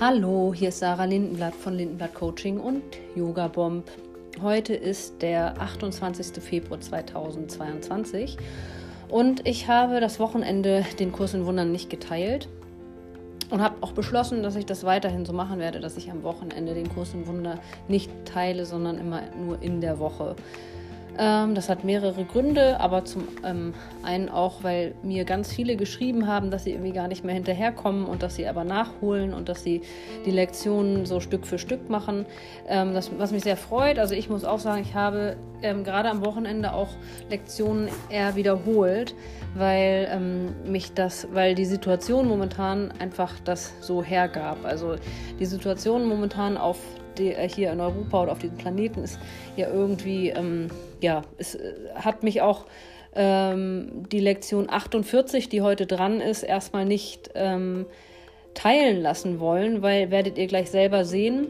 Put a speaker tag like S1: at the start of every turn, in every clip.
S1: Hallo, hier ist Sarah Lindenblatt von Lindenblatt Coaching und Yoga Bomb. Heute ist der 28. Februar 2022 und ich habe das Wochenende den Kurs in Wundern nicht geteilt und habe auch beschlossen, dass ich das weiterhin so machen werde, dass ich am Wochenende den Kurs in Wunder nicht teile, sondern immer nur in der Woche. Ähm, das hat mehrere Gründe, aber zum ähm, einen auch, weil mir ganz viele geschrieben haben, dass sie irgendwie gar nicht mehr hinterherkommen und dass sie aber nachholen und dass sie die Lektionen so Stück für Stück machen. Ähm, das, was mich sehr freut. Also ich muss auch sagen, ich habe gerade am Wochenende auch Lektionen eher wiederholt, weil mich das, weil die Situation momentan einfach das so hergab. Also die Situation momentan auf hier in Europa oder auf diesem Planeten ist ja irgendwie, ähm, ja, es äh, hat mich auch ähm, die Lektion 48, die heute dran ist, erstmal nicht ähm, teilen lassen wollen, weil werdet ihr gleich selber sehen,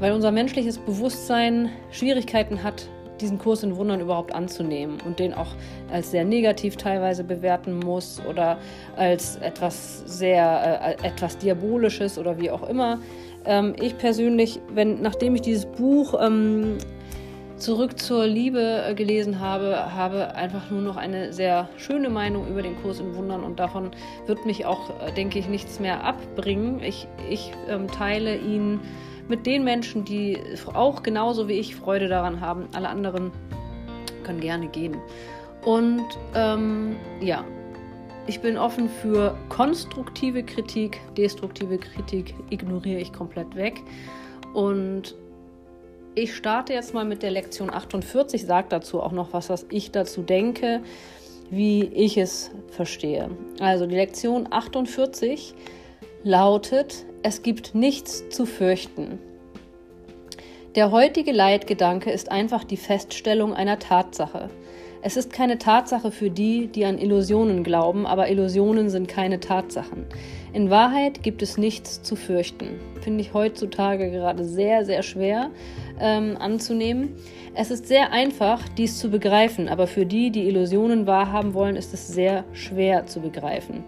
S1: weil unser menschliches Bewusstsein Schwierigkeiten hat, diesen Kurs in Wundern überhaupt anzunehmen und den auch als sehr negativ teilweise bewerten muss oder als etwas sehr, äh, etwas Diabolisches oder wie auch immer. Ähm, ich persönlich, wenn, nachdem ich dieses Buch ähm, Zurück zur Liebe äh, gelesen habe, habe einfach nur noch eine sehr schöne Meinung über den Kurs in Wundern und davon wird mich auch, äh, denke ich, nichts mehr abbringen. Ich, ich ähm, teile ihn mit den Menschen, die auch genauso wie ich Freude daran haben. Alle anderen können gerne gehen. Und ähm, ja, ich bin offen für konstruktive Kritik, destruktive Kritik ignoriere ich komplett weg. Und ich starte jetzt mal mit der Lektion 48, sage dazu auch noch was, was ich dazu denke, wie ich es verstehe. Also die Lektion 48 lautet, es gibt nichts zu fürchten. Der heutige Leitgedanke ist einfach die Feststellung einer Tatsache. Es ist keine Tatsache für die, die an Illusionen glauben, aber Illusionen sind keine Tatsachen. In Wahrheit gibt es nichts zu fürchten. Finde ich heutzutage gerade sehr, sehr schwer ähm, anzunehmen. Es ist sehr einfach, dies zu begreifen, aber für die, die Illusionen wahrhaben wollen, ist es sehr schwer zu begreifen.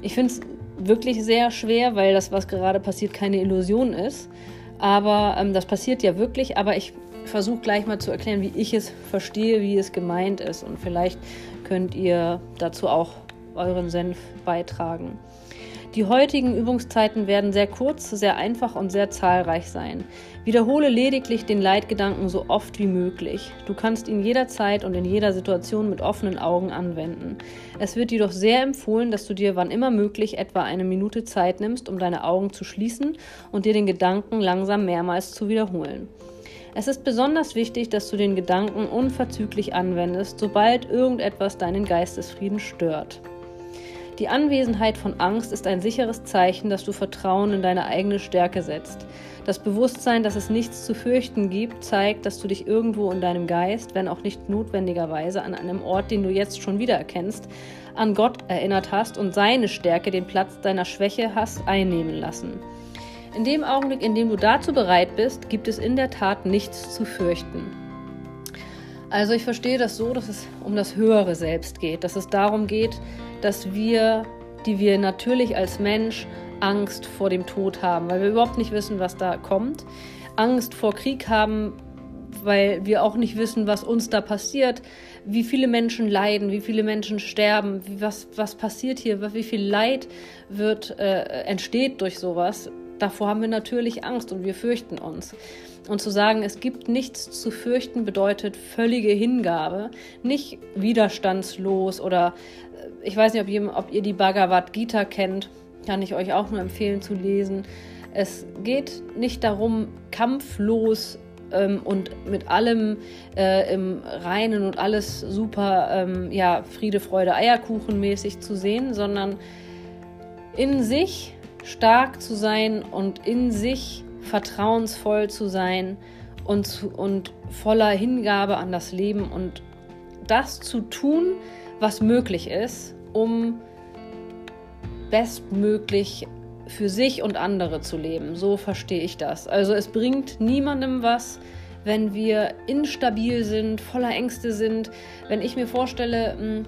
S1: Ich finde es wirklich sehr schwer, weil das, was gerade passiert, keine Illusion ist. Aber ähm, das passiert ja wirklich. Aber ich versuche gleich mal zu erklären, wie ich es verstehe, wie es gemeint ist. Und vielleicht könnt ihr dazu auch euren Senf beitragen. Die heutigen Übungszeiten werden sehr kurz, sehr einfach und sehr zahlreich sein. Wiederhole lediglich den Leitgedanken so oft wie möglich. Du kannst ihn jederzeit und in jeder Situation mit offenen Augen anwenden. Es wird jedoch sehr empfohlen, dass du dir wann immer möglich etwa eine Minute Zeit nimmst, um deine Augen zu schließen und dir den Gedanken langsam mehrmals zu wiederholen. Es ist besonders wichtig, dass du den Gedanken unverzüglich anwendest, sobald irgendetwas deinen Geistesfrieden stört. Die Anwesenheit von Angst ist ein sicheres Zeichen, dass du Vertrauen in deine eigene Stärke setzt. Das Bewusstsein, dass es nichts zu fürchten gibt, zeigt, dass du dich irgendwo in deinem Geist, wenn auch nicht notwendigerweise an einem Ort, den du jetzt schon wieder erkennst, an Gott erinnert hast und seine Stärke den Platz deiner Schwäche hast einnehmen lassen. In dem Augenblick, in dem du dazu bereit bist, gibt es in der Tat nichts zu fürchten. Also ich verstehe das so, dass es um das höhere Selbst geht, dass es darum geht, dass wir, die wir natürlich als Mensch Angst vor dem Tod haben, weil wir überhaupt nicht wissen, was da kommt, Angst vor Krieg haben, weil wir auch nicht wissen, was uns da passiert, wie viele Menschen leiden, wie viele Menschen sterben, wie, was, was passiert hier, wie viel Leid wird, äh, entsteht durch sowas davor haben wir natürlich Angst und wir fürchten uns. Und zu sagen, es gibt nichts zu fürchten, bedeutet völlige Hingabe, nicht widerstandslos oder äh, ich weiß nicht, ob ihr, ob ihr die Bhagavad Gita kennt, kann ich euch auch nur empfehlen zu lesen. Es geht nicht darum, kampflos ähm, und mit allem äh, im Reinen und alles super, ähm, ja, Friede, Freude, Eierkuchen mäßig zu sehen, sondern in sich stark zu sein und in sich vertrauensvoll zu sein und, zu, und voller Hingabe an das Leben und das zu tun, was möglich ist, um bestmöglich für sich und andere zu leben. So verstehe ich das. Also es bringt niemandem was, wenn wir instabil sind, voller Ängste sind. Wenn ich mir vorstelle, hm,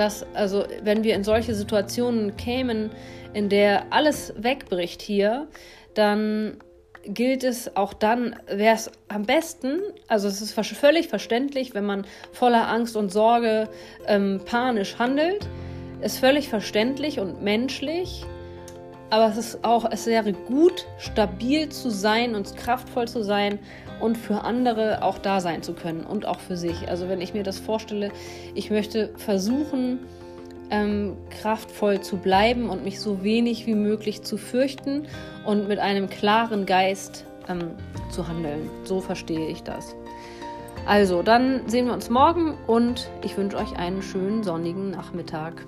S1: dass, also, wenn wir in solche Situationen kämen, in der alles wegbricht hier, dann gilt es auch dann, wäre es am besten, also es ist völlig verständlich, wenn man voller Angst und Sorge ähm, panisch handelt, ist völlig verständlich und menschlich, aber es ist auch, es wäre gut, stabil zu sein und kraftvoll zu sein und für andere auch da sein zu können und auch für sich. Also wenn ich mir das vorstelle, ich möchte versuchen, ähm, kraftvoll zu bleiben und mich so wenig wie möglich zu fürchten und mit einem klaren Geist ähm, zu handeln. So verstehe ich das. Also, dann sehen wir uns morgen und ich wünsche euch einen schönen sonnigen Nachmittag.